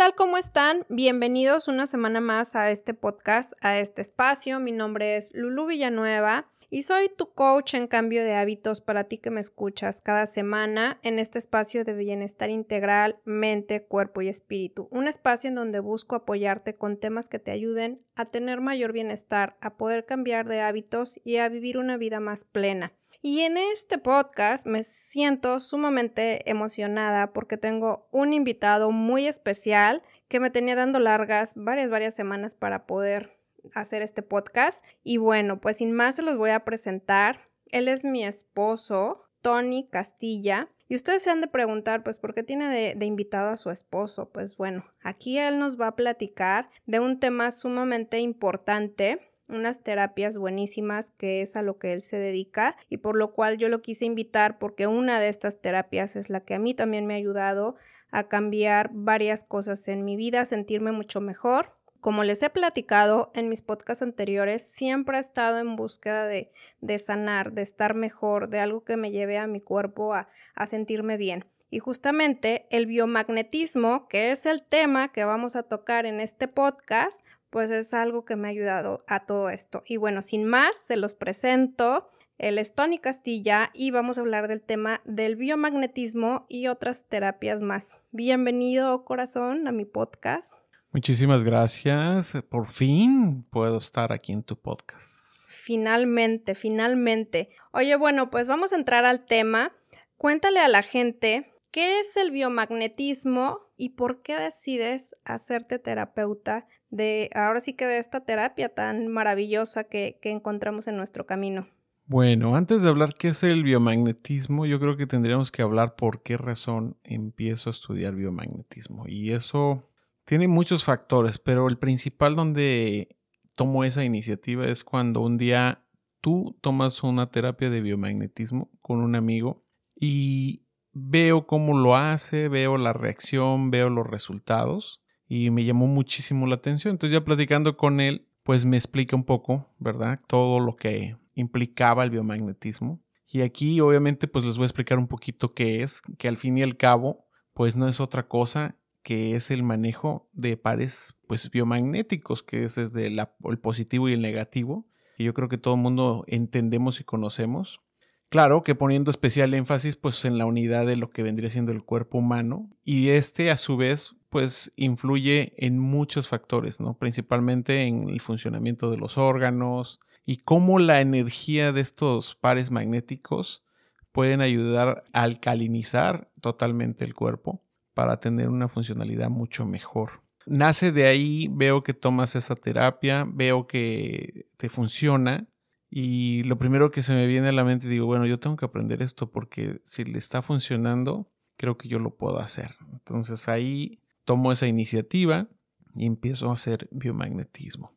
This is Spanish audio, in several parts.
tal? ¿Cómo están? Bienvenidos una semana más a este podcast, a este espacio. Mi nombre es Lulu Villanueva y soy tu coach en cambio de hábitos para ti que me escuchas cada semana en este espacio de bienestar integral, mente, cuerpo y espíritu. Un espacio en donde busco apoyarte con temas que te ayuden a tener mayor bienestar, a poder cambiar de hábitos y a vivir una vida más plena. Y en este podcast me siento sumamente emocionada porque tengo un invitado muy especial que me tenía dando largas varias, varias semanas para poder hacer este podcast. Y bueno, pues sin más se los voy a presentar. Él es mi esposo, Tony Castilla. Y ustedes se han de preguntar, pues, ¿por qué tiene de, de, invitado a su esposo? Pues bueno, aquí él nos va a platicar de un tema sumamente importante unas terapias buenísimas que es a lo que él se dedica y por lo cual yo lo quise invitar porque una de estas terapias es la que a mí también me ha ayudado a cambiar varias cosas en mi vida, sentirme mucho mejor. Como les he platicado en mis podcasts anteriores, siempre he estado en búsqueda de, de sanar, de estar mejor, de algo que me lleve a mi cuerpo a, a sentirme bien. Y justamente el biomagnetismo, que es el tema que vamos a tocar en este podcast, pues es algo que me ha ayudado a todo esto. Y bueno, sin más, se los presento. Él es Tony Castilla y vamos a hablar del tema del biomagnetismo y otras terapias más. Bienvenido, corazón, a mi podcast. Muchísimas gracias. Por fin puedo estar aquí en tu podcast. Finalmente, finalmente. Oye, bueno, pues vamos a entrar al tema. Cuéntale a la gente qué es el biomagnetismo y por qué decides hacerte terapeuta de ahora sí que de esta terapia tan maravillosa que, que encontramos en nuestro camino. Bueno, antes de hablar qué es el biomagnetismo, yo creo que tendríamos que hablar por qué razón empiezo a estudiar biomagnetismo. Y eso tiene muchos factores, pero el principal donde tomo esa iniciativa es cuando un día tú tomas una terapia de biomagnetismo con un amigo y veo cómo lo hace, veo la reacción, veo los resultados y me llamó muchísimo la atención. Entonces ya platicando con él, pues me explica un poco, ¿verdad? Todo lo que implicaba el biomagnetismo. Y aquí obviamente pues les voy a explicar un poquito qué es, que al fin y al cabo pues no es otra cosa que es el manejo de pares pues biomagnéticos, que es desde el positivo y el negativo, que yo creo que todo el mundo entendemos y conocemos. Claro que poniendo especial énfasis pues en la unidad de lo que vendría siendo el cuerpo humano y este a su vez pues influye en muchos factores, ¿no? Principalmente en el funcionamiento de los órganos y cómo la energía de estos pares magnéticos pueden ayudar a alcalinizar totalmente el cuerpo para tener una funcionalidad mucho mejor. Nace de ahí, veo que tomas esa terapia, veo que te funciona y lo primero que se me viene a la mente digo, bueno, yo tengo que aprender esto porque si le está funcionando, creo que yo lo puedo hacer. Entonces ahí tomo esa iniciativa y empiezo a hacer biomagnetismo.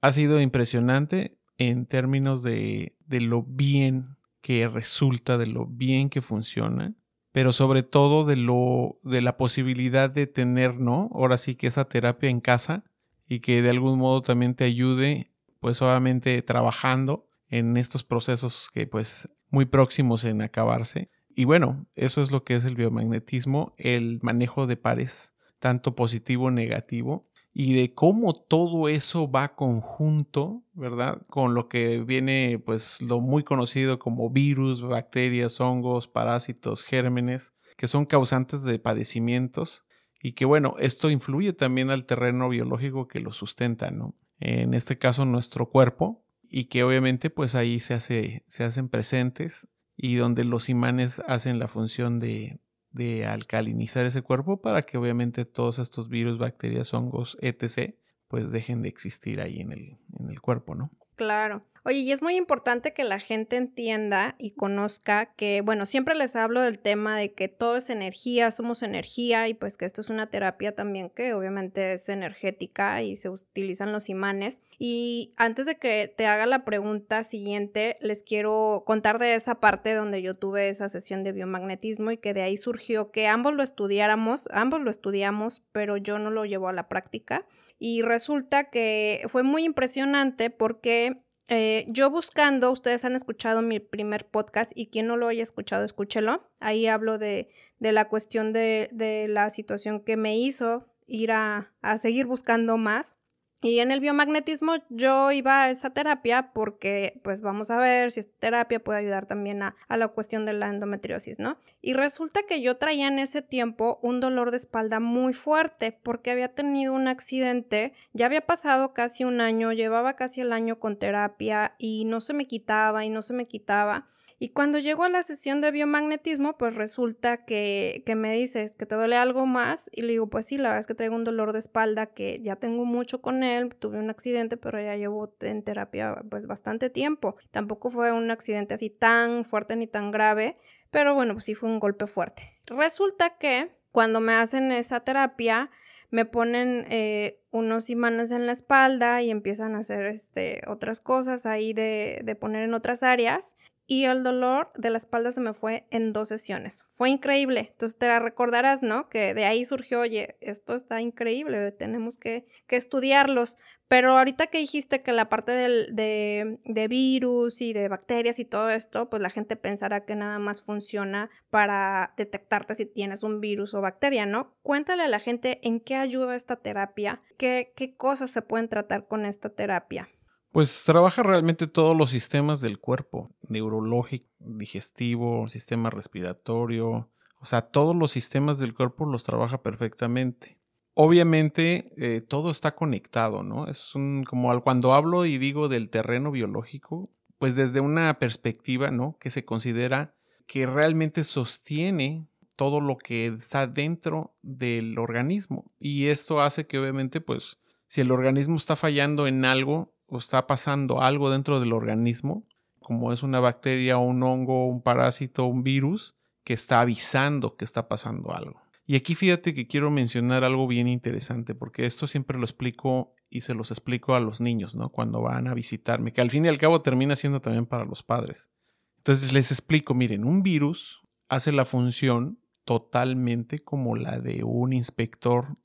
Ha sido impresionante en términos de, de lo bien que resulta, de lo bien que funciona, pero sobre todo de lo de la posibilidad de tener, ¿no? Ahora sí que esa terapia en casa y que de algún modo también te ayude, pues obviamente trabajando en estos procesos que pues muy próximos en acabarse. Y bueno, eso es lo que es el biomagnetismo, el manejo de pares tanto positivo negativo, y de cómo todo eso va conjunto, ¿verdad? Con lo que viene, pues, lo muy conocido como virus, bacterias, hongos, parásitos, gérmenes, que son causantes de padecimientos y que, bueno, esto influye también al terreno biológico que lo sustenta, ¿no? En este caso, nuestro cuerpo, y que obviamente, pues, ahí se, hace, se hacen presentes y donde los imanes hacen la función de, de alcalinizar ese cuerpo para que obviamente todos estos virus, bacterias, hongos, etc., pues dejen de existir ahí en el, en el cuerpo, ¿no? Claro. Oye, y es muy importante que la gente entienda y conozca que, bueno, siempre les hablo del tema de que todo es energía, somos energía y pues que esto es una terapia también que obviamente es energética y se utilizan los imanes. Y antes de que te haga la pregunta siguiente, les quiero contar de esa parte donde yo tuve esa sesión de biomagnetismo y que de ahí surgió que ambos lo estudiáramos, ambos lo estudiamos, pero yo no lo llevo a la práctica. Y resulta que fue muy impresionante porque eh, yo buscando, ustedes han escuchado mi primer podcast y quien no lo haya escuchado, escúchelo. Ahí hablo de, de la cuestión de, de, la situación que me hizo ir a, a seguir buscando más. Y en el biomagnetismo yo iba a esa terapia porque pues vamos a ver si esta terapia puede ayudar también a, a, la cuestión de la endometriosis, ¿no? Y resulta que yo traía en ese tiempo un dolor de espalda muy fuerte porque había tenido un accidente, ya había pasado casi un año, llevaba casi el año con terapia y no se me quitaba y no se me quitaba. Y cuando llego a la sesión de biomagnetismo, pues resulta que, que, me dices que te duele algo más y le digo, pues sí, la verdad es que traigo un dolor de espalda que ya tengo mucho con él, tuve un accidente, pero ya llevo en terapia pues bastante tiempo. Tampoco fue un accidente así tan fuerte ni tan grave, pero bueno, pues sí fue un golpe fuerte. Resulta que cuando me hacen esa terapia, me ponen eh, unos imanes en la espalda y empiezan a hacer este, otras cosas ahí de, de poner en otras áreas y el dolor de la espalda se me fue en dos sesiones. Fue increíble. Entonces te la recordarás, ¿no? Que de ahí surgió, oye, esto está increíble, tenemos que, que estudiarlos. Pero ahorita que dijiste que la parte del, de, de, virus y de bacterias y todo esto, pues la gente pensará que nada más funciona para detectarte si tienes un virus o bacteria, ¿no? Cuéntale a la gente en qué ayuda esta terapia, qué, qué cosas se pueden tratar con esta terapia. Pues trabaja realmente todos los sistemas del cuerpo, neurológico, digestivo, sistema respiratorio, o sea, todos los sistemas del cuerpo los trabaja perfectamente. Obviamente eh, todo está conectado, ¿no? Es un, como cuando hablo y digo del terreno biológico, pues desde una perspectiva, ¿no? Que se considera que realmente sostiene todo lo que está dentro del organismo. Y esto hace que obviamente, pues, si el organismo está fallando en algo, o está pasando algo dentro del organismo, como es una bacteria, un hongo, un parásito, un virus, que está avisando que está pasando algo. Y aquí fíjate que quiero mencionar algo bien interesante, porque esto siempre lo explico y se los explico a los niños, ¿no? Cuando van a visitarme, que al fin y al cabo termina siendo también para los padres. Entonces les explico, miren, un virus hace la función totalmente como la de un inspector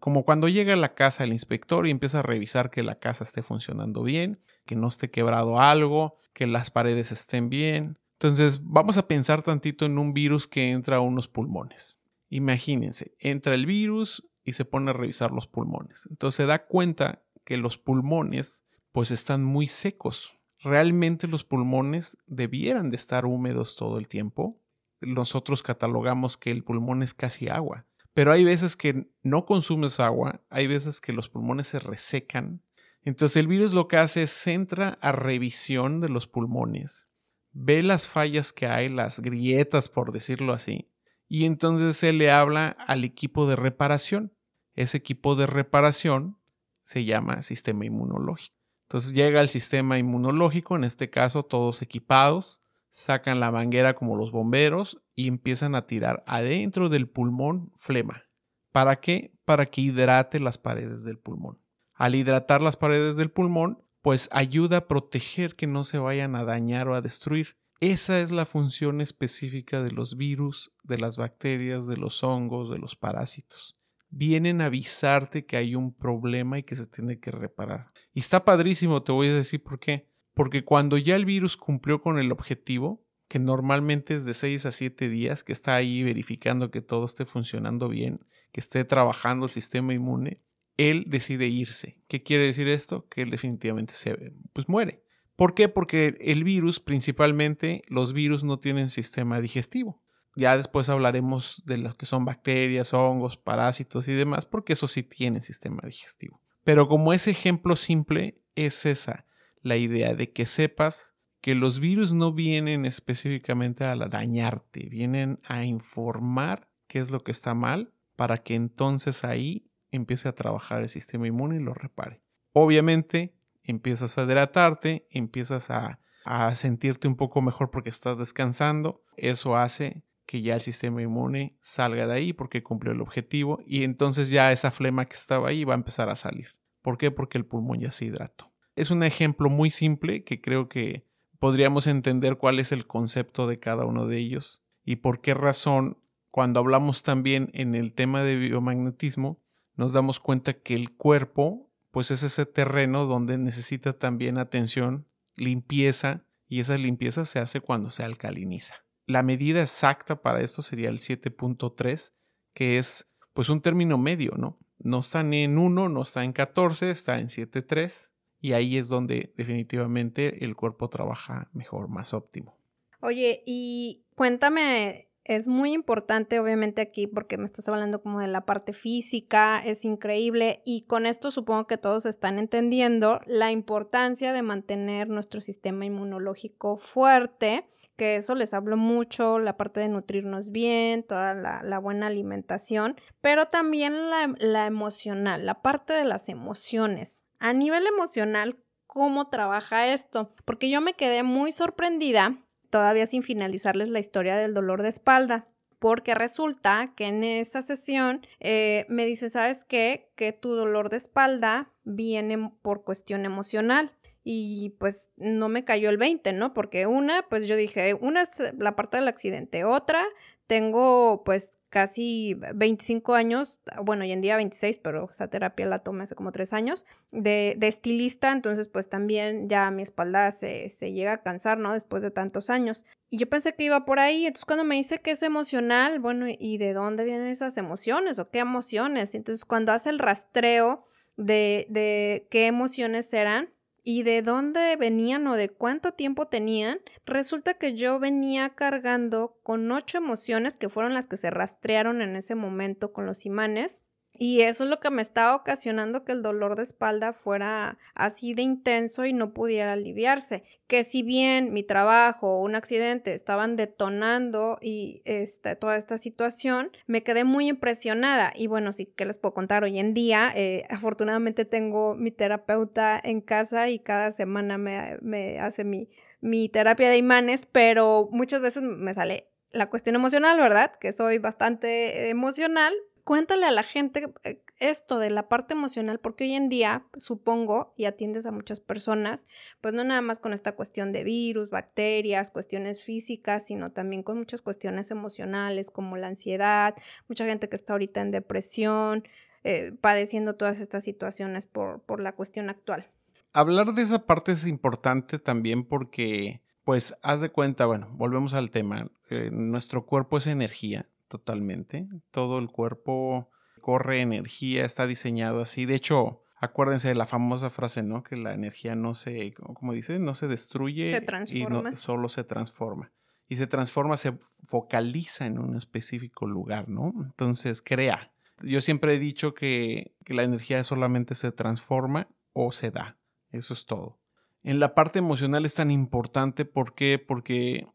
como cuando llega a la casa el inspector y empieza a revisar que la casa esté funcionando bien, que no esté quebrado algo, que las paredes estén bien. Entonces vamos a pensar tantito en un virus que entra a unos pulmones. Imagínense, entra el virus y se pone a revisar los pulmones. Entonces se da cuenta que los pulmones pues están muy secos. Realmente los pulmones debieran de estar húmedos todo el tiempo. Nosotros catalogamos que el pulmón es casi agua. Pero hay veces que no consumes agua, hay veces que los pulmones se resecan. Entonces el virus lo que hace es entra a revisión de los pulmones, ve las fallas que hay, las grietas, por decirlo así, y entonces se le habla al equipo de reparación. Ese equipo de reparación se llama sistema inmunológico. Entonces llega el sistema inmunológico, en este caso todos equipados, sacan la manguera como los bomberos y empiezan a tirar adentro del pulmón flema. ¿Para qué? Para que hidrate las paredes del pulmón. Al hidratar las paredes del pulmón, pues ayuda a proteger que no se vayan a dañar o a destruir. Esa es la función específica de los virus, de las bacterias, de los hongos, de los parásitos. Vienen a avisarte que hay un problema y que se tiene que reparar. Y está padrísimo, te voy a decir por qué porque cuando ya el virus cumplió con el objetivo, que normalmente es de 6 a 7 días, que está ahí verificando que todo esté funcionando bien, que esté trabajando el sistema inmune, él decide irse. ¿Qué quiere decir esto? Que él definitivamente se pues muere. ¿Por qué? Porque el virus, principalmente los virus no tienen sistema digestivo. Ya después hablaremos de lo que son bacterias, hongos, parásitos y demás, porque eso sí tiene sistema digestivo. Pero como ese ejemplo simple es esa, la idea de que sepas que los virus no vienen específicamente a dañarte, vienen a informar qué es lo que está mal para que entonces ahí empiece a trabajar el sistema inmune y lo repare. Obviamente empiezas a hidratarte, empiezas a, a sentirte un poco mejor porque estás descansando, eso hace que ya el sistema inmune salga de ahí porque cumplió el objetivo y entonces ya esa flema que estaba ahí va a empezar a salir. ¿Por qué? Porque el pulmón ya se hidrató es un ejemplo muy simple que creo que podríamos entender cuál es el concepto de cada uno de ellos y por qué razón cuando hablamos también en el tema de biomagnetismo nos damos cuenta que el cuerpo pues es ese terreno donde necesita también atención, limpieza y esa limpieza se hace cuando se alcaliniza. La medida exacta para esto sería el 7.3 que es pues un término medio, ¿no? no está ni en 1, no está en 14, está en 7.3 y ahí es donde definitivamente el cuerpo trabaja mejor, más óptimo. Oye, y cuéntame, es muy importante obviamente aquí porque me estás hablando como de la parte física, es increíble y con esto supongo que todos están entendiendo la importancia de mantener nuestro sistema inmunológico fuerte que eso les hablo mucho, la parte de nutrirnos bien, toda la, buena alimentación, pero también la, emocional, la parte de las emociones. A nivel emocional, ¿cómo trabaja esto? Porque yo me quedé muy sorprendida, todavía sin finalizarles la historia del dolor de espalda porque resulta que en esa sesión eh, me dice, ¿sabes qué? Que tu dolor de espalda viene por cuestión emocional y pues no me cayó el 20, ¿no? Porque una, pues yo dije, una es la parte del accidente, otra, tengo pues casi 25 años, bueno, hoy en día 26, pero esa terapia la tomé hace como tres años, de, de estilista, entonces pues también ya mi espalda se, se, llega a cansar, ¿no? Después de tantos años. Y yo pensé que iba por ahí, entonces cuando me dice que es emocional, bueno, ¿y de dónde vienen esas emociones o qué emociones? Entonces cuando hace el rastreo de, de qué emociones eran, y de dónde venían o de cuánto tiempo tenían, resulta que yo venía cargando con ocho emociones que fueron las que se rastrearon en ese momento con los imanes y eso es lo que me estaba ocasionando que el dolor de espalda fuera así de intenso y no pudiera aliviarse. Que si bien mi trabajo o un accidente estaban detonando y este, toda esta situación, me quedé muy impresionada. Y bueno, sí que les puedo contar hoy en día. Eh, afortunadamente tengo mi terapeuta en casa y cada semana me, me hace mi, mi terapia de imanes, pero muchas veces me sale la cuestión emocional, ¿verdad? Que soy bastante emocional, cuéntale a la gente eh, esto de la parte emocional, porque hoy en día, supongo, y atiendes a muchas personas, pues no nada más con esta cuestión de virus, bacterias, cuestiones físicas, sino también con muchas cuestiones emocionales como la ansiedad, mucha gente que está ahorita en depresión, eh, padeciendo todas estas situaciones por, por la cuestión actual. Hablar de esa parte es importante también porque, pues, haz de cuenta, bueno, volvemos al tema, eh, nuestro cuerpo es energía totalmente. Todo el cuerpo corre energía, está diseñado así. De hecho, acuérdense de la famosa frase, ¿no? Que la energía no se, como dice, no se destruye y no, solo se transforma. Y se transforma, se focaliza en un específico lugar, ¿no? Entonces, crea. Yo siempre he dicho que, que la energía solamente se transforma o se da. Eso es todo. En la parte emocional es tan importante, ¿por qué? Porque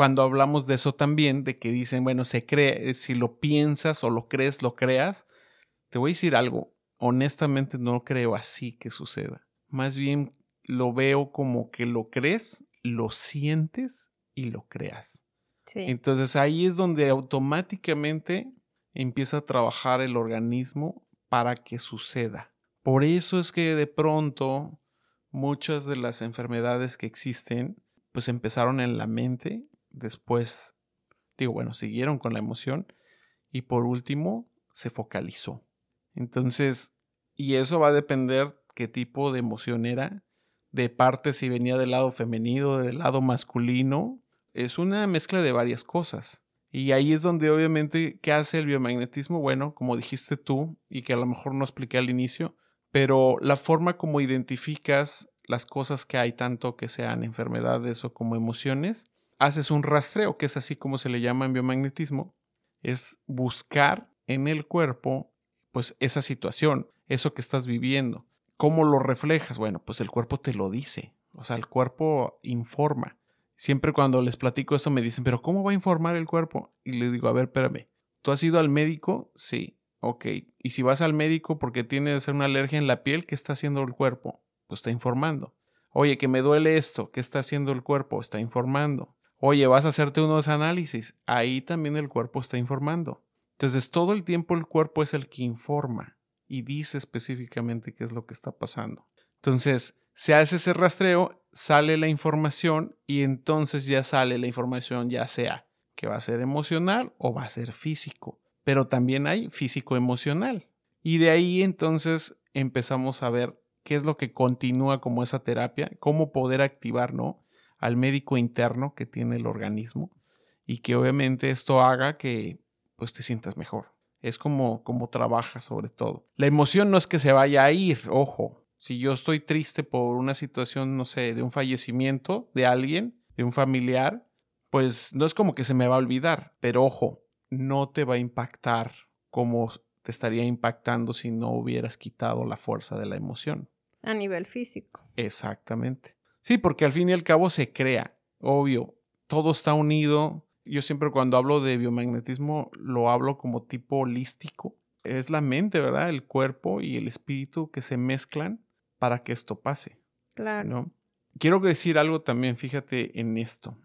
cuando hablamos de eso también, de que dicen, bueno, se cree, eh, si lo piensas o lo crees, lo creas, te voy a decir algo, honestamente no creo así que suceda. Más bien lo veo como que lo crees, lo sientes y lo creas. Entonces ahí es donde automáticamente empieza a trabajar el organismo para que suceda. Por eso es que de pronto muchas de las enfermedades que existen pues empezaron en la mente después, digo, bueno, siguieron con la emoción y por último se focalizó. Entonces, y eso va a depender qué tipo de emoción era, de parte si venía del lado femenino, del lado masculino, es una mezcla de varias cosas. Y ahí es donde obviamente, ¿qué hace el biomagnetismo? Bueno, como dijiste tú, y que a lo mejor no expliqué al inicio, pero la forma como identificas las cosas que hay, tanto que sean enfermedades o como emociones, haces un rastreo, que es así como se le llama en biomagnetismo, es buscar en el cuerpo pues esa situación, eso que estás viviendo. ¿Cómo lo reflejas? Bueno, pues el cuerpo te lo dice, o sea, el cuerpo informa. Siempre cuando les platico esto me dicen, pero ¿cómo va a informar el cuerpo? Y le digo, a ver, espérame, ¿tú has ido al médico? Sí, ok. Y si vas al médico porque tienes una alergia en la piel, ¿qué está haciendo el cuerpo? Pues está informando. Oye, que me duele esto, ¿qué está haciendo el cuerpo? Está informando. Oye, vas a hacerte unos análisis. Ahí también el cuerpo está informando. Entonces, todo el tiempo el cuerpo es el que informa y dice específicamente qué es lo que está pasando. Entonces, se hace ese rastreo, sale la información y entonces ya sale la información ya sea que va a ser emocional o va a ser físico. Pero también hay físico-emocional. Y de ahí entonces empezamos a ver qué es lo que continúa como esa terapia, cómo poder activar, ¿no? Al médico interno que tiene el organismo y que obviamente esto haga que pues te sientas mejor. Es como, como trabaja sobre todo. La emoción no es que se vaya a ir, ojo. Si yo estoy triste por una situación, no sé, de un fallecimiento de alguien, de un familiar, pues no es como que se me va a olvidar, pero ojo, no te va a impactar como te estaría impactando si no hubieras quitado la fuerza de la emoción. A nivel físico. Exactamente. Sí, porque al fin y al cabo se crea, obvio, todo está unido. Yo siempre cuando hablo de biomagnetismo lo hablo como tipo holístico. Es la mente, ¿verdad? El cuerpo y el espíritu que se mezclan para que esto pase. Claro. ¿no? Quiero decir algo también, fíjate en esto.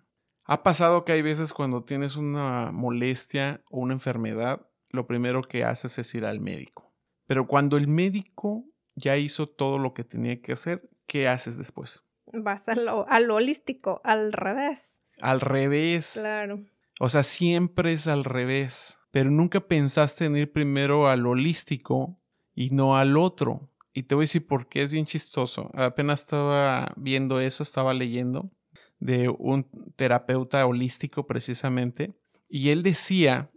Ha pasado que hay veces cuando tienes una molestia o una enfermedad, lo primero que haces es ir al médico. Pero cuando el médico ya hizo todo lo que tenía que hacer, ¿qué haces después? Vas a lo, holístico, al revés. Al revés. Claro. O sea, siempre es al revés. Pero nunca pensaste en ir primero al holístico y no al otro. Y te voy a decir por qué es bien chistoso. Apenas estaba viendo eso, estaba leyendo de un terapeuta holístico precisamente. Y él decía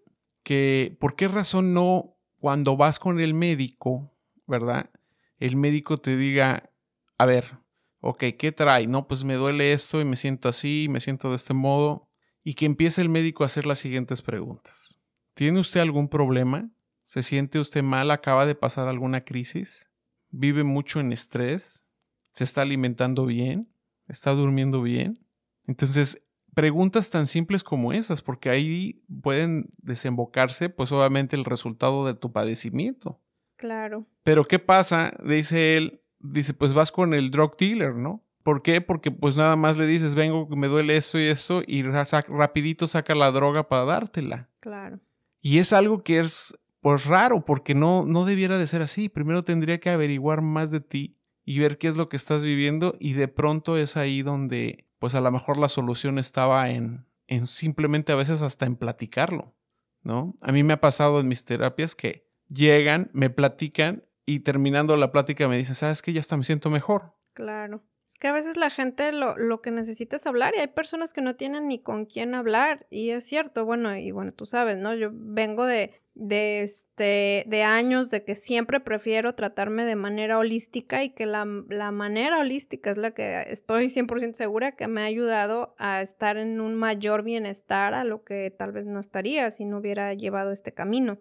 que por qué razón no cuando vas con el médico, ¿verdad? El médico te diga, a ver, ok, ¿qué trae? No, pues me duele esto y me siento así, me siento de este modo. Y que empiece el médico a hacer las siguientes preguntas. ¿Tiene usted algún problema? ¿Se siente usted mal? ¿Acaba de pasar alguna crisis? ¿Vive mucho en estrés? ¿Se está alimentando bien? ¿Está durmiendo bien? Entonces, preguntas tan simples como esas, porque ahí pueden desembocarse, pues obviamente, el resultado de tu padecimiento. Claro. Pero ¿qué pasa? Dice él, dice, pues vas con el drug dealer, ¿no? ¿Por qué? Porque pues nada más le dices, vengo, me duele esto y eso, y rapidito saca la droga para dártela. Claro. Y es algo que es, pues raro, porque no, no debiera de ser así. Primero tendría que averiguar más de ti y ver qué es lo que estás viviendo, y de pronto es ahí donde pues a lo mejor la solución estaba en, en simplemente a veces hasta en platicarlo, ¿no? A mí me ha pasado en mis terapias que llegan, me platican y terminando la plática me dicen, ¿sabes qué? Ya hasta me siento mejor. Claro. Es que a veces la gente lo, lo que necesita es hablar y hay personas que no tienen ni con quién hablar y es cierto, bueno, y bueno, tú sabes, ¿no? Yo vengo de, de, este, de años de que siempre prefiero tratarme de manera holística y que la, la manera holística es la que estoy 100% segura que me ha ayudado a estar en un mayor bienestar a lo que tal vez no estaría si no hubiera llevado este camino.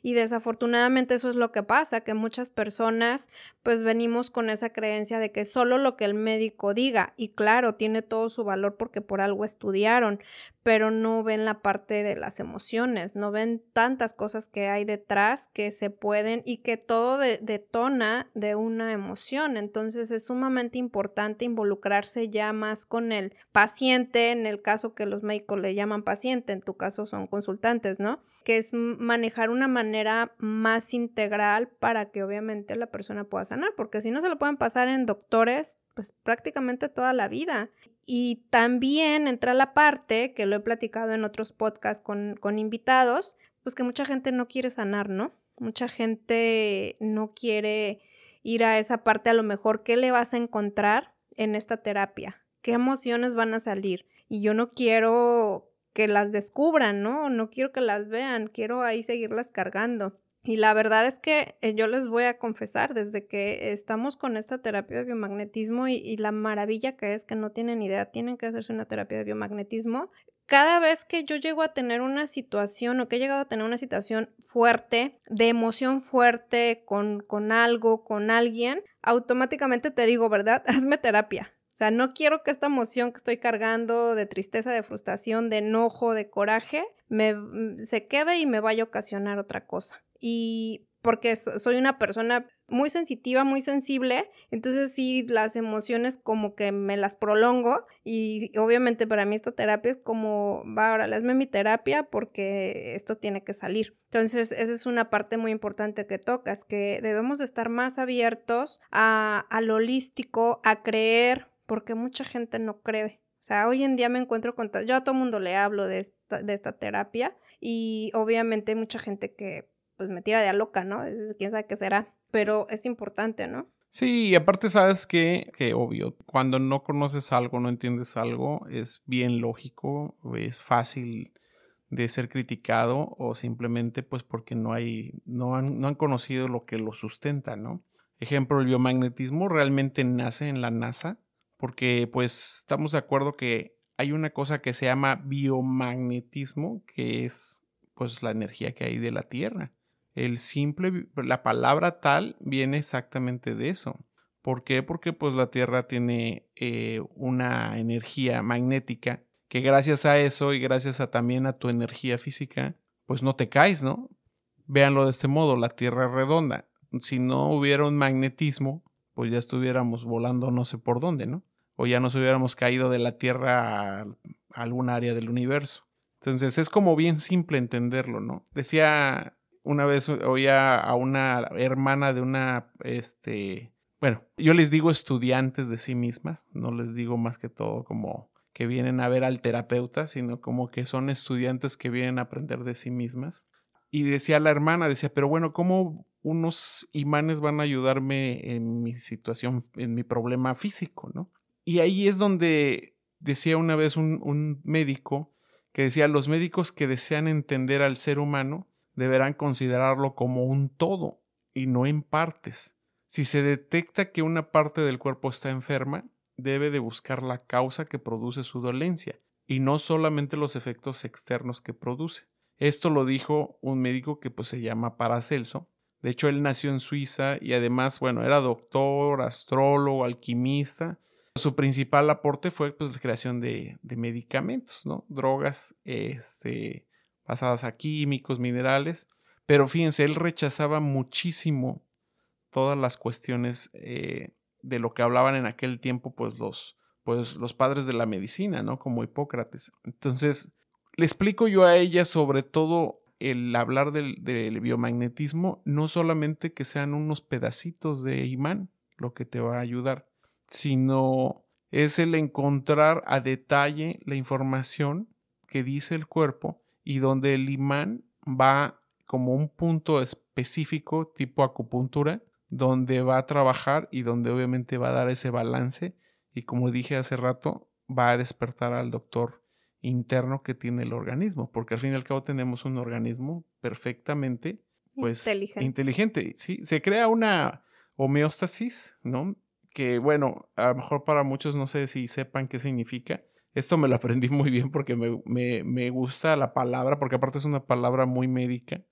Y desafortunadamente eso es lo que pasa, que muchas personas pues venimos con esa creencia de que solo lo que el médico diga y claro, tiene todo su valor porque por algo estudiaron, pero no ven la parte de las emociones, no ven tantas cosas que hay detrás que se pueden y que todo detona de una emoción. Entonces es sumamente importante involucrarse ya más con el paciente, en el caso que los médicos le llaman paciente, en tu caso son consultantes, ¿no? Que es manejar una manera más integral para que obviamente la persona pueda sanar, porque si no se lo pueden pasar en doctores, pues prácticamente toda la vida. Y también entra la parte, que lo he platicado en otros podcasts con, con invitados, pues que mucha gente no quiere sanar, ¿no? Mucha gente no quiere ir a esa parte a lo mejor, ¿qué le vas a encontrar en esta terapia? ¿Qué emociones van a salir? Y yo no quiero que las descubran, ¿no? No quiero que las vean, quiero ahí seguirlas cargando. Y la verdad es que eh, yo les voy a confesar, desde que estamos con esta terapia de biomagnetismo y, la maravilla que es que no tienen idea, tienen que hacerse una terapia de biomagnetismo, cada vez que yo llego a tener una situación o que he llegado a tener una situación fuerte, de emoción fuerte con, con algo, con alguien, automáticamente te digo, ¿verdad? Hazme terapia. O sea, no quiero que esta emoción que estoy cargando de tristeza, de frustración, de enojo, de coraje, me, mm, se quede y me vaya a ocasionar otra cosa y porque soy una persona muy sensitiva, muy sensible, entonces sí, las emociones como que me las prolongo y obviamente para mí esta terapia es como, va, ahora hazme mi terapia porque esto tiene que salir. Entonces, esa es una parte muy importante que tocas, que debemos de estar más abiertos a, a lo holístico, a creer, porque mucha gente no cree. O sea, hoy en día me encuentro con... Yo a todo mundo le hablo de esta, de esta terapia y obviamente hay mucha gente que pues me tira de a loca, ¿no? Quién sabe qué será, pero es importante, ¿no? Sí, y aparte sabes que, que obvio, cuando no conoces algo, no entiendes algo, es bien lógico, es fácil de ser criticado o simplemente pues porque no hay, no han, no han conocido lo que lo sustenta, ¿no? Ejemplo, el biomagnetismo realmente nace en la NASA porque pues estamos de acuerdo que hay una cosa que se llama biomagnetismo, que es pues la energía que hay de la Tierra. El simple, la palabra tal viene exactamente de eso. ¿Por qué? Porque pues la Tierra tiene eh, una energía magnética que gracias a eso y gracias a también a tu energía física, pues no te caes, ¿no? Véanlo de este modo, la Tierra es redonda. Si no hubiera un magnetismo, pues ya estuviéramos volando no sé por dónde, ¿no? O ya nos hubiéramos caído de la Tierra a algún área del universo. Entonces es como bien simple entenderlo, ¿no? Decía una vez, oía a una hermana de una, este, bueno, yo les digo estudiantes de sí mismas, no les digo más que todo como que vienen a ver al terapeuta, sino como que son estudiantes que vienen a aprender de sí mismas. Y decía la hermana, decía, pero bueno, ¿cómo unos imanes van a ayudarme en mi situación, en mi problema físico, ¿no? Y ahí es donde decía una vez un, un médico que decía, los médicos que desean entender al ser humano deberán considerarlo como un todo y no en partes. Si se detecta que una parte del cuerpo está enferma, debe de buscar la causa que produce su dolencia y no solamente los efectos externos que produce. Esto lo dijo un médico que pues se llama Paracelso. De hecho, él nació en Suiza y además, bueno, era doctor, astrólogo, alquimista. Su principal aporte fue pues la creación de, de medicamentos, ¿no? Drogas, este, basadas a químicos, minerales. Pero fíjense, él rechazaba muchísimo todas las cuestiones eh, de lo que hablaban en aquel tiempo, pues los, pues los padres de la medicina, ¿no? Como Hipócrates. Entonces, le explico yo a ella sobre todo el hablar del, del, biomagnetismo, no solamente que sean unos pedacitos de imán lo que te va a ayudar, sino es el encontrar a detalle la información que dice el cuerpo y donde el imán va como un punto específico tipo acupuntura donde va a trabajar y donde obviamente va a dar ese balance y como dije hace rato, va a despertar al doctor interno que tiene el organismo, porque al fin y al cabo tenemos un organismo perfectamente pues inteligente. inteligente. Sí, se crea una homeostasis, ¿no? Que bueno, a lo mejor para muchos no sé si sepan qué significa. Esto me lo aprendí muy bien porque me, me, me gusta la palabra, porque aparte es una palabra muy médica.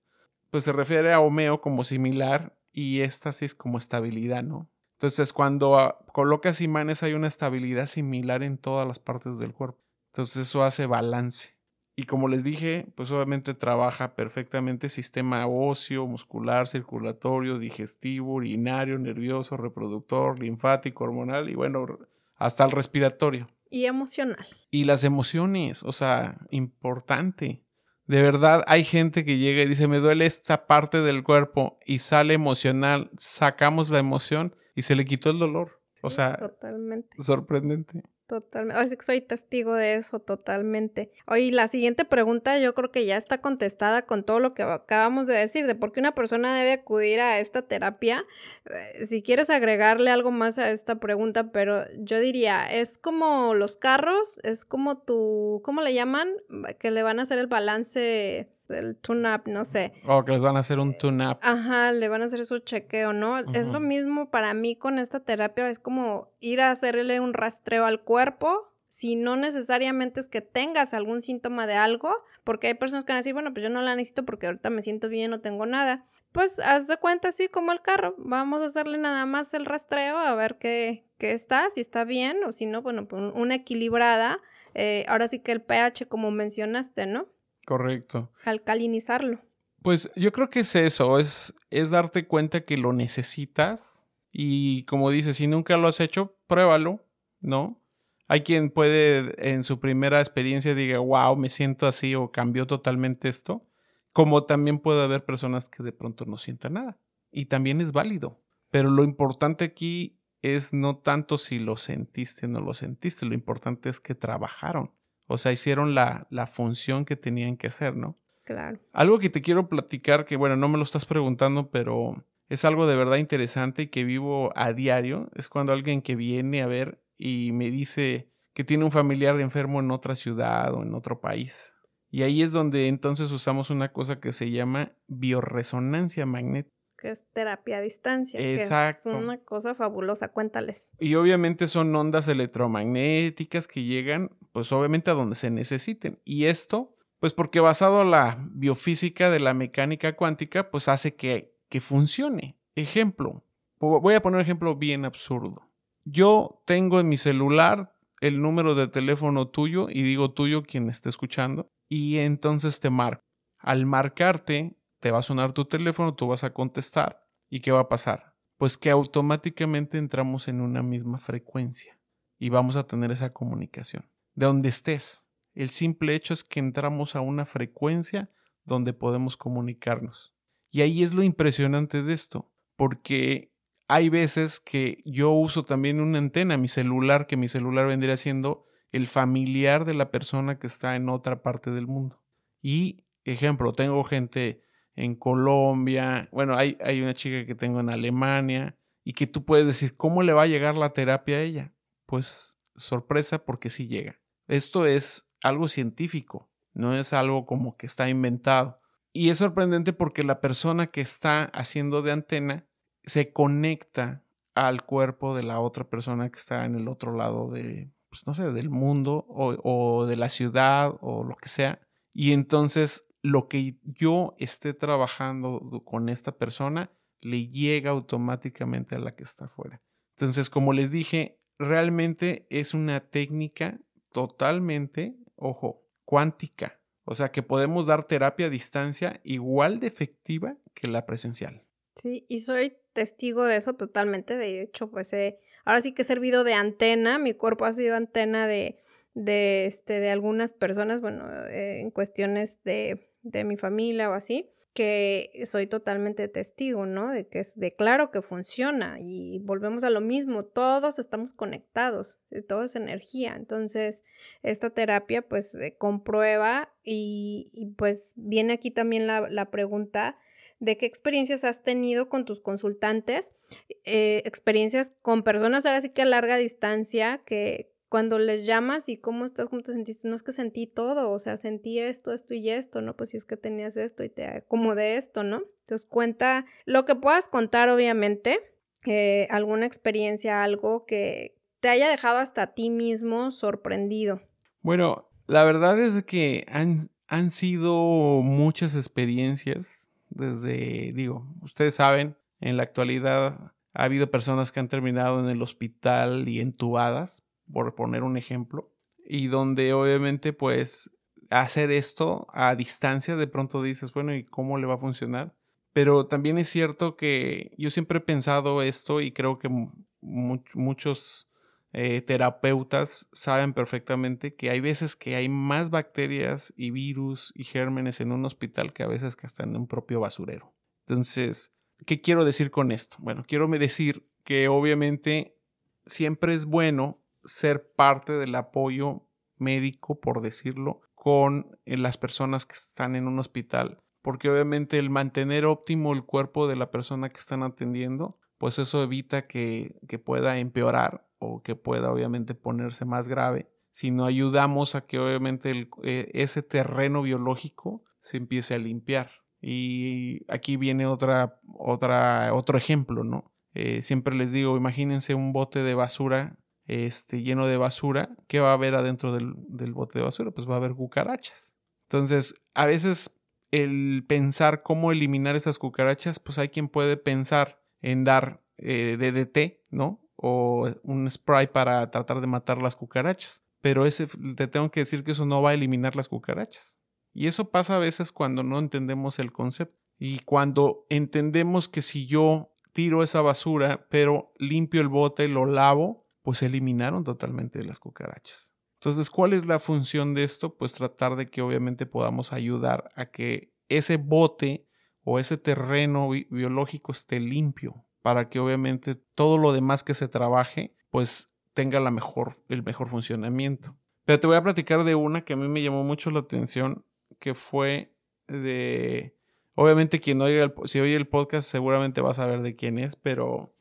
Pues se refiere a homeo como similar y éxtasis como estabilidad, ¿no? Entonces, cuando ah, colocas imanes hay una estabilidad similar en todas las partes del cuerpo. Entonces, eso hace balance. Y como les dije, pues obviamente trabaja perfectamente sistema óseo, muscular, circulatorio, digestivo, urinario, nervioso, reproductor, linfático, hormonal y bueno, hasta el respiratorio. Y emocional. Y las emociones, o sea, importante. De verdad, hay gente que llega y dice, me duele esta parte del cuerpo y sale emocional, sacamos la emoción y se le quitó el dolor. O sea, totalmente. sorprendente. Totalmente. Así que soy testigo de eso totalmente. Oye, la siguiente pregunta yo creo que ya está contestada con todo lo que acabamos de decir, de por qué una persona debe acudir a esta terapia. Eh, si quieres agregarle algo más a esta pregunta, pero yo diría, es como los carros, es como tu, ¿cómo le llaman? Que le van a hacer el balance el tune-up, no sé. O oh, que les van a hacer un tune-up. Ajá, le van a hacer su chequeo, ¿no? Es lo mismo para mí con esta terapia, es como ir a hacerle un rastreo al cuerpo, si no necesariamente es que tengas algún síntoma de algo, porque hay personas que van a decir, bueno, pues yo no la necesito porque ahorita me siento bien, no tengo nada. Pues haz de cuenta así como el carro, vamos a hacerle nada más el rastreo a ver qué, qué está, si está bien o si no, bueno, pues una equilibrada. Eh, ahora sí que el pH, como mencionaste, ¿no? Correcto. Alcalinizarlo. Pues yo creo que es eso, es, es darte cuenta que lo necesitas y como dices, si nunca lo has hecho, pruébalo, ¿no? Hay quien puede en su primera experiencia diga, wow, me siento así o cambió totalmente esto, como también puede haber personas que de pronto no sientan nada y también es válido. Pero lo importante aquí es no tanto si lo sentiste o no lo sentiste, lo importante es que trabajaron. O sea, hicieron la, la función que tenían que hacer, ¿no? Claro. Algo que te quiero platicar, que bueno, no me lo estás preguntando, pero es algo de verdad interesante y que vivo a diario, es cuando alguien que viene a ver y me dice que tiene un familiar enfermo en otra ciudad o en otro país. Y ahí es donde entonces usamos una cosa que se llama bioresonancia magnética. Que es terapia a distancia. Exacto. Que es una cosa fabulosa, cuéntales. Y obviamente son ondas electromagnéticas que llegan, pues obviamente a donde se necesiten. Y esto, pues porque basado en la biofísica de la mecánica cuántica, pues hace que, que funcione. Ejemplo, voy a poner un ejemplo bien absurdo. Yo tengo en mi celular el número de teléfono tuyo y digo tuyo quien esté escuchando y entonces te marco. Al marcarte, te va a sonar tu teléfono, tú vas a contestar y ¿qué va a pasar? Pues que automáticamente entramos en una misma frecuencia y vamos a tener esa comunicación. De donde estés, el simple hecho es que entramos a una frecuencia donde podemos comunicarnos. Y ahí es lo impresionante de esto, porque hay veces que yo uso también una antena, mi celular, que mi celular vendría siendo el familiar de la persona que está en otra parte del mundo. Y, ejemplo, tengo gente en Colombia, bueno, hay, hay una chica que tengo en Alemania, y que tú puedes decir, ¿cómo le va a llegar la terapia a ella? Pues sorpresa porque sí llega. Esto es algo científico, no es algo como que está inventado. Y es sorprendente porque la persona que está haciendo de antena se conecta al cuerpo de la otra persona que está en el otro lado de, pues no sé, del mundo o, o de la ciudad o lo que sea. Y entonces lo que yo esté trabajando con esta persona le llega automáticamente a la que está afuera. Entonces, como les dije, realmente es una técnica totalmente, ojo, cuántica. O sea que podemos dar terapia a distancia igual de efectiva que la presencial. Sí, y soy testigo de eso totalmente. De hecho, pues ahora sí que he servido de antena. Mi cuerpo ha sido antena de, de, este, de algunas personas, bueno, eh, en cuestiones de, de mi familia o así que soy totalmente testigo, ¿no? De que es de claro que funciona y volvemos a lo mismo, todos estamos conectados, eh, todo es energía, entonces esta terapia pues comprueba y, pues viene aquí también la, la pregunta de qué experiencias has tenido con tus consultantes, eh, experiencias con personas ahora sí que a larga distancia, que cuando les llamas y cómo estás, cómo te sentiste, no es que sentí todo, o sea, sentí esto, esto y esto, ¿no? Pues si es que tenías esto y te acomodé esto, ¿no? Entonces cuenta lo que puedas contar, obviamente, eh, alguna experiencia, algo que te haya dejado hasta ti mismo sorprendido. Bueno, la verdad es que han, han sido muchas experiencias desde, digo, ustedes saben, en la actualidad ha habido personas que han terminado en el hospital y entubadas, por poner un ejemplo, y donde obviamente pues hacer esto a distancia de pronto dices, bueno, ¿y cómo le va a funcionar? Pero también es cierto que yo siempre he pensado esto y creo que muchos eh, terapeutas saben perfectamente que hay veces que hay más bacterias y virus y gérmenes en un hospital que a veces que hasta en un propio basurero. Entonces, ¿qué quiero decir con esto? Bueno, quiero decir que obviamente siempre es bueno ser parte del apoyo médico, por decirlo, con eh, las personas que están en un hospital, porque obviamente el mantener óptimo el cuerpo de la persona que están atendiendo, pues eso evita que, que pueda empeorar que pueda obviamente ponerse más grave, sino ayudamos a que obviamente eh, ese terreno biológico se empiece a limpiar. Y aquí viene otra, otra, otro ejemplo, ¿no? Eh, siempre les digo, imagínense un bote de basura este, lleno de basura, ¿qué va a haber adentro del, del bote de basura? Pues va a haber cucarachas. Entonces, a veces el pensar cómo eliminar esas cucarachas, pues hay quien puede pensar en dar eh, DDT, ¿no? o un spray para tratar de matar las cucarachas. Pero ese, te tengo que decir que eso no va a eliminar las cucarachas. Y eso pasa a veces cuando no entendemos el concepto. Y cuando entendemos que si yo tiro esa basura, pero limpio el bote, lo lavo, pues eliminaron totalmente las cucarachas. Entonces, ¿cuál es la función de esto? Pues tratar de que obviamente podamos ayudar a que ese bote o ese terreno biológico esté limpio, para que obviamente todo lo demás que se trabaje pues tenga la mejor, el mejor funcionamiento. Pero te voy a platicar de una que a mí me llamó mucho la atención, que fue de... Obviamente quien oiga el, si oye el podcast seguramente va a saber de quién es, pero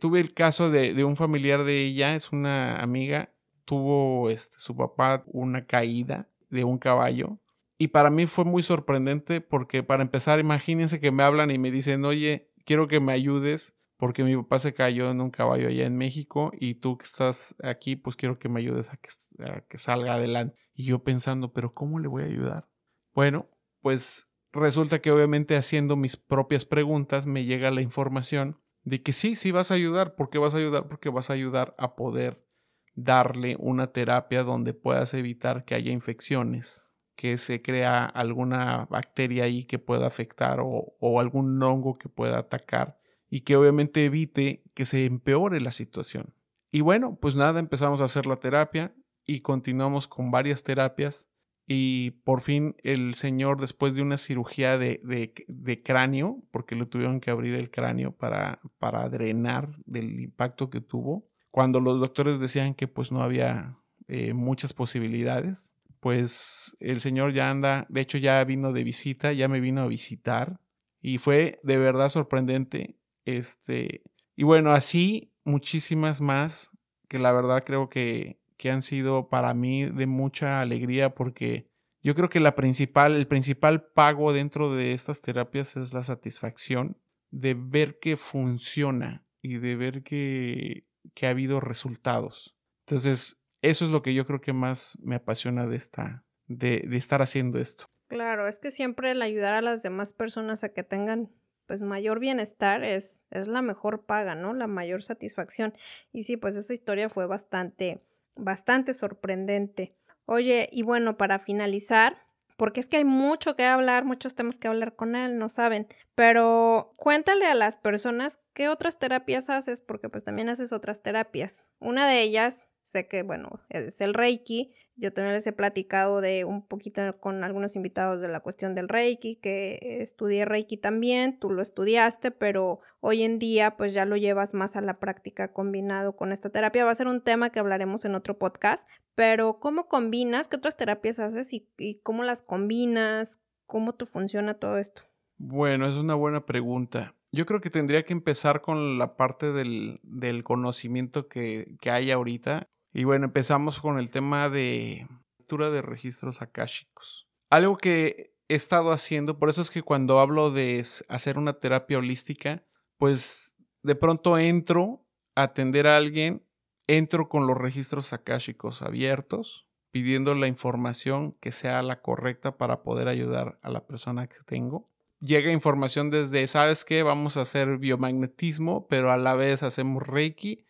tuve el caso de, un familiar de ella, es una amiga, tuvo este, su papá una caída de un caballo y para mí fue muy sorprendente porque para empezar, imagínense que me hablan y me dicen, oye, quiero que me ayudes porque mi papá se cayó en un caballo allá en México y tú que estás aquí, pues quiero que me ayudes a que salga adelante. Y yo pensando, pero ¿cómo le voy a ayudar? Bueno, pues resulta que obviamente haciendo mis propias preguntas me llega la información de que sí, sí vas a ayudar. ¿Por qué vas a ayudar? Porque vas a ayudar a poder darle una terapia donde puedas evitar que haya infecciones, que se crea alguna bacteria ahí que pueda afectar o, algún hongo que pueda atacar y que obviamente evite que se empeore la situación. Y bueno, pues nada, empezamos a hacer la terapia y continuamos con varias terapias y por fin el señor después de una cirugía de, de, cráneo, porque le tuvieron que abrir el cráneo para, para drenar del impacto que tuvo, cuando los doctores decían que pues no había eh, muchas posibilidades, pues el señor ya anda, de hecho ya vino de visita, ya me vino a visitar y fue de verdad sorprendente. Este, y bueno, así muchísimas más que la verdad creo que, que han sido para mí de mucha alegría porque yo creo que la principal, el principal pago dentro de estas terapias es la satisfacción de ver que funciona y de ver que, que ha habido resultados. Entonces, eso es lo que yo creo que más me apasiona de esta, de, de estar haciendo esto. Claro, es que siempre el ayudar a las demás personas a que tengan pues mayor bienestar es, es la mejor paga, ¿no? La mayor satisfacción. Y sí, pues esa historia fue bastante, bastante sorprendente. Oye, y bueno, para finalizar, porque es que hay mucho que hablar, muchos temas que hablar con él, no saben, pero cuéntale a las personas qué otras terapias haces, porque pues también haces otras terapias. Una de ellas sé que, bueno, es el Reiki. Yo también les he platicado de un poquito con algunos invitados de la cuestión del Reiki, que estudié Reiki también, tú lo estudiaste, pero hoy en día pues ya lo llevas más a la práctica combinado con esta terapia. Va a ser un tema que hablaremos en otro podcast, pero ¿cómo combinas? ¿Qué otras terapias haces y, y cómo las combinas? ¿Cómo te funciona todo esto? Bueno, es una buena pregunta. Yo creo que tendría que empezar con la parte del, del conocimiento que, que, hay ahorita. Y bueno, empezamos con el tema de lectura de registros akáshicos. Algo que he estado haciendo, por eso es que cuando hablo de hacer una terapia holística, pues de pronto entro a atender a alguien, entro con los registros akáshicos abiertos, pidiendo la información que sea la correcta para poder ayudar a la persona que tengo. Llega información desde, ¿sabes qué? Vamos a hacer biomagnetismo, pero a la vez hacemos Reiki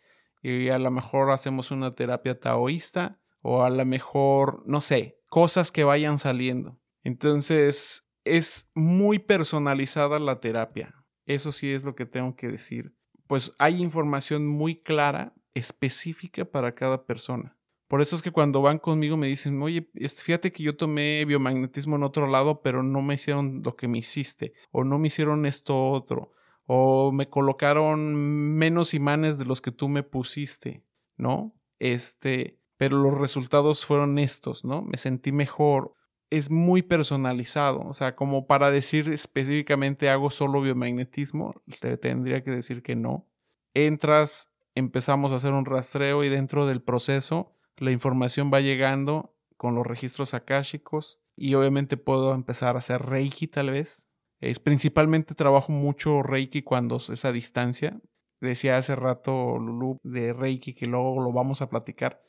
y a lo mejor hacemos una terapia taoísta o a lo mejor, no sé, cosas que vayan saliendo. Entonces, es muy personalizada la terapia. Eso sí es lo que tengo que decir. Pues hay información muy clara, específica para cada persona. Por eso es que cuando van conmigo me dicen, oye, fíjate que yo tomé biomagnetismo en otro lado, pero no me hicieron lo que me hiciste, o no me hicieron esto otro, o me colocaron menos imanes de los que tú me pusiste, ¿no? Este, pero los resultados fueron estos, ¿no? Me sentí mejor. Es muy personalizado, o sea, como para decir específicamente hago solo biomagnetismo, te tendría que decir que no. Entras, empezamos a hacer un rastreo y dentro del proceso la información va llegando con los registros akáshicos y obviamente puedo empezar a hacer Reiki tal vez, es principalmente trabajo mucho Reiki cuando es a distancia. Decía hace rato Lulu de Reiki que luego lo vamos a platicar.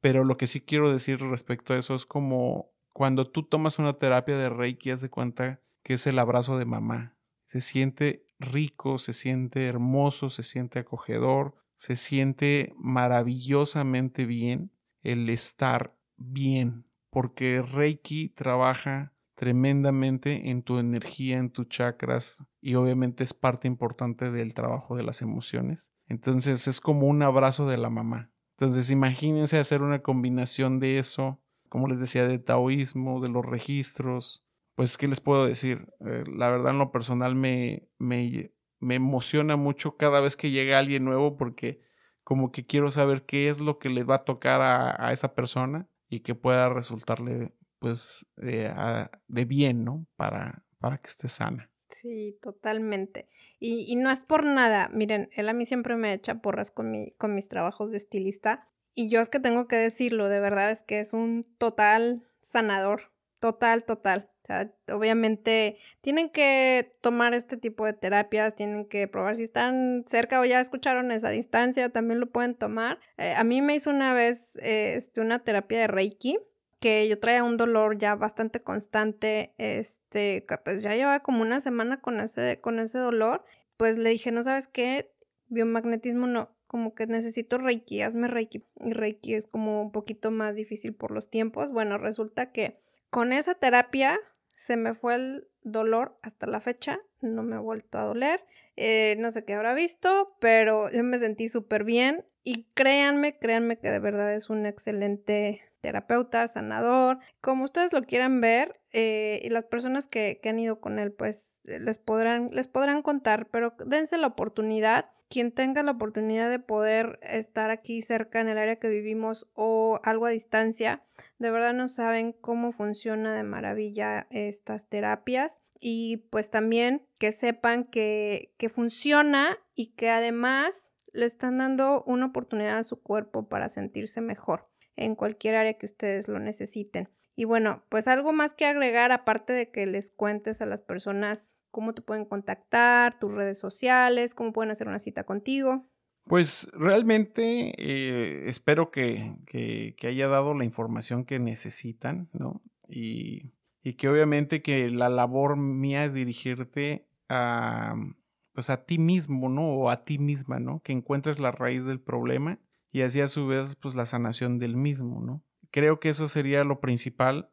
Pero lo que sí quiero decir respecto a eso es como cuando tú tomas una terapia de Reiki, haz de cuenta que es el abrazo de mamá. Se siente rico, se siente hermoso, se siente acogedor, se siente maravillosamente bien el estar bien, porque Reiki trabaja tremendamente en tu energía, en tus chakras y obviamente es parte importante del trabajo de las emociones. Entonces es como un abrazo de la mamá. Entonces imagínense hacer una combinación de eso, como les decía, de taoísmo, de los registros. Pues, ¿qué les puedo decir? Eh, la verdad, en lo personal me, me, me emociona mucho cada vez que llega alguien nuevo porque como que quiero saber qué es lo que le va a tocar a, a esa persona y que pueda resultarle pues de bien, ¿no? Para, para que esté sana. Sí, totalmente. Y, y, no es por nada. Miren, él a mí siempre me echa porras con, mi, con mis trabajos de estilista. Y yo es que tengo que decirlo, de verdad es que es un total sanador. Total, total. O sea, obviamente tienen que tomar este tipo de terapias, tienen que probar si están cerca o ya escucharon esa distancia, también lo pueden tomar. Eh, a mí me hizo una vez eh, este, una terapia de Reiki que yo traía un dolor ya bastante constante, este, pues ya llevaba como una semana con ese, con ese dolor, pues le dije, no sabes qué, biomagnetismo no, como que necesito Reiki, hazme Reiki, y Reiki es como un poquito más difícil por los tiempos, bueno, resulta que con esa terapia se me fue el dolor hasta la fecha, no me ha vuelto a doler, eh, no sé qué habrá visto, pero yo me sentí súper bien y créanme, créanme que de verdad es un excelente terapeuta, sanador, como ustedes lo quieran ver, eh, y las personas que, que, han ido con él, pues les podrán, les podrán contar, pero dense la oportunidad. Quien tenga la oportunidad de poder estar aquí cerca en el área que vivimos o algo a distancia, de verdad no saben cómo funciona de maravilla estas terapias y pues también que sepan que, que funciona y que además le están dando una oportunidad a su cuerpo para sentirse mejor en cualquier área que ustedes lo necesiten. Y bueno, pues algo más que agregar, aparte de que les cuentes a las personas cómo te pueden contactar, tus redes sociales, cómo pueden hacer una cita contigo. Pues realmente eh, espero que, que, haya dado la información que necesitan, ¿no? Y, y, que obviamente que la labor mía es dirigirte a, pues a ti mismo, ¿no? O a ti misma, ¿no? Que encuentres la raíz del problema y así a su vez pues la sanación del mismo, ¿no? Creo que eso sería lo principal.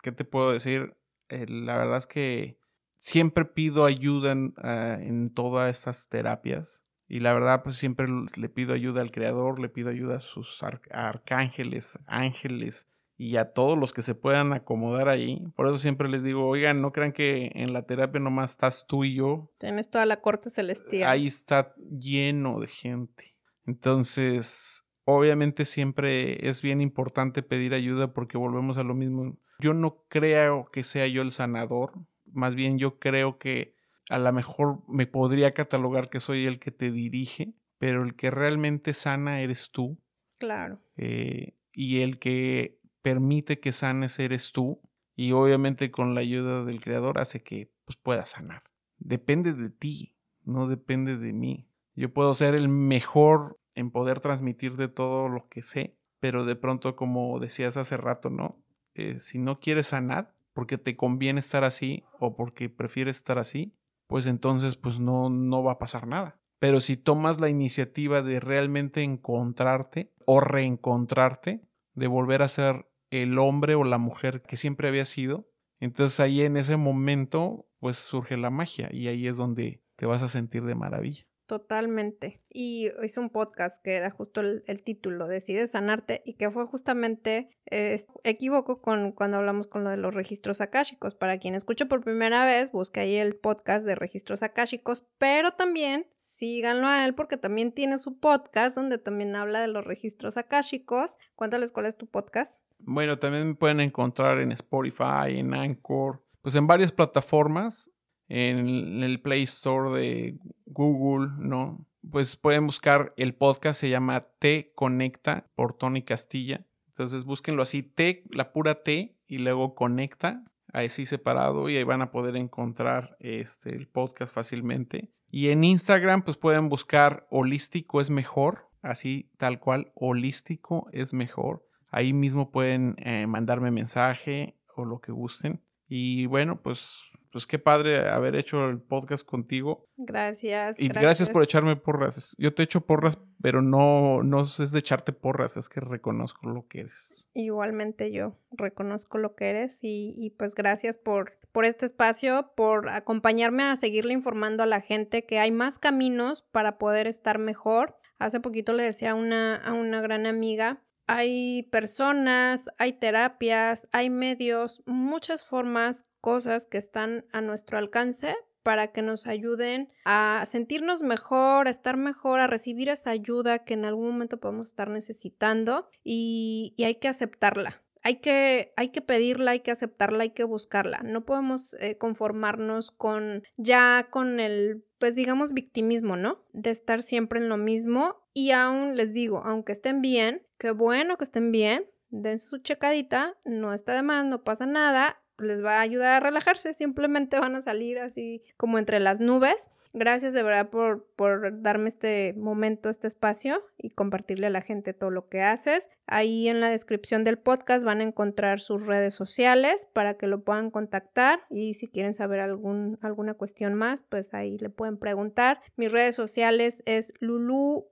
¿Qué te puedo decir? Eh, la verdad es que siempre pido ayuda en, en, todas estas terapias y la verdad pues siempre le pido ayuda al creador, le pido ayuda a sus arcángeles, ángeles y a todos los que se puedan acomodar ahí. Por eso siempre les digo, oigan, no crean que en la terapia nomás estás tú y yo. Tienes toda la corte celestial. Ahí está lleno de gente. Entonces, obviamente siempre es bien importante pedir ayuda porque volvemos a lo mismo. Yo no creo que sea yo el sanador, más bien yo creo que a lo mejor me podría catalogar que soy el que te dirige, pero el que realmente sana eres tú. Claro. Eh, y el que permite que sanes eres tú. Y obviamente con la ayuda del creador hace que pues, puedas sanar. Depende de ti, no depende de mí. Yo puedo ser el mejor en poder transmitir de todo lo que sé, pero de pronto, como decías hace rato, ¿no? Eh, si no quieres sanar, porque te conviene estar así o porque prefieres estar así, pues entonces pues no, no va a pasar nada. Pero si tomas la iniciativa de realmente encontrarte o reencontrarte, de volver a ser el hombre o la mujer que siempre había sido, entonces ahí en ese momento pues surge la magia y ahí es donde te vas a sentir de maravilla. Totalmente. Y hice un podcast que era justo el, título, Decide sanarte, y que fue justamente, eh, equivoco con cuando hablamos con lo de los registros akáshicos. Para quien escuche por primera vez, busque ahí el podcast de registros akáshicos, pero también síganlo a él porque también tiene su podcast donde también habla de los registros akáshicos. Cuéntales cuál es tu podcast. Bueno, también me pueden encontrar en Spotify, en Anchor, pues en varias plataformas en el Play Store de Google, ¿no? Pues pueden buscar el podcast, se llama T Conecta por Tony Castilla. Entonces búsquenlo así, T, la pura T y luego Conecta, así separado y ahí van a poder encontrar este, el podcast fácilmente. Y en Instagram pues pueden buscar Holístico es mejor, así tal cual, Holístico es mejor. Ahí mismo pueden eh, mandarme mensaje o lo que gusten. Y bueno, pues pues qué padre haber hecho el podcast contigo. Gracias. Y gracias, por echarme porras. Yo te echo porras, pero no, no es de echarte porras, es que reconozco lo que eres. Igualmente yo reconozco lo que eres y, y pues gracias por, por este espacio, por acompañarme a seguirle informando a la gente que hay más caminos para poder estar mejor. Hace poquito le decía una, a una gran amiga hay personas, hay terapias, hay medios, muchas formas, cosas que están a nuestro alcance para que nos ayuden a sentirnos mejor, a estar mejor, a recibir esa ayuda que en algún momento podemos estar necesitando y, hay que aceptarla. Hay que, hay que, pedirla, hay que aceptarla, hay que buscarla. No podemos eh, conformarnos con ya con el, pues digamos, victimismo, ¿no? De estar siempre en lo mismo. Y aún les digo, aunque estén bien, qué bueno que estén bien, den su checadita, no está de más, no pasa nada, les va a ayudar a relajarse, simplemente van a salir así como entre las nubes. Gracias de verdad por, por, darme este momento, este espacio y compartirle a la gente todo lo que haces. Ahí en la descripción del podcast van a encontrar sus redes sociales para que lo puedan contactar y si quieren saber alguna cuestión más, pues ahí le pueden preguntar. Mis redes sociales es luluv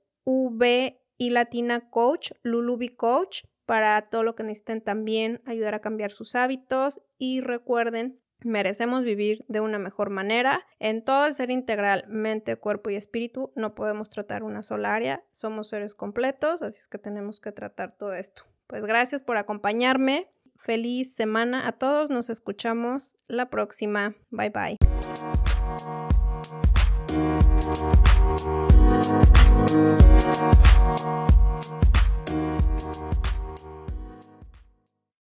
y latina coach, lulubi coach para todo lo que necesiten también ayudar a cambiar sus hábitos y recuerden Merecemos vivir de una mejor manera. En todo el ser integral, mente, cuerpo y espíritu, no podemos tratar una sola área. Somos seres completos, así es que tenemos que tratar todo esto. Pues gracias por acompañarme. Feliz semana a todos. Nos escuchamos la próxima. Bye bye.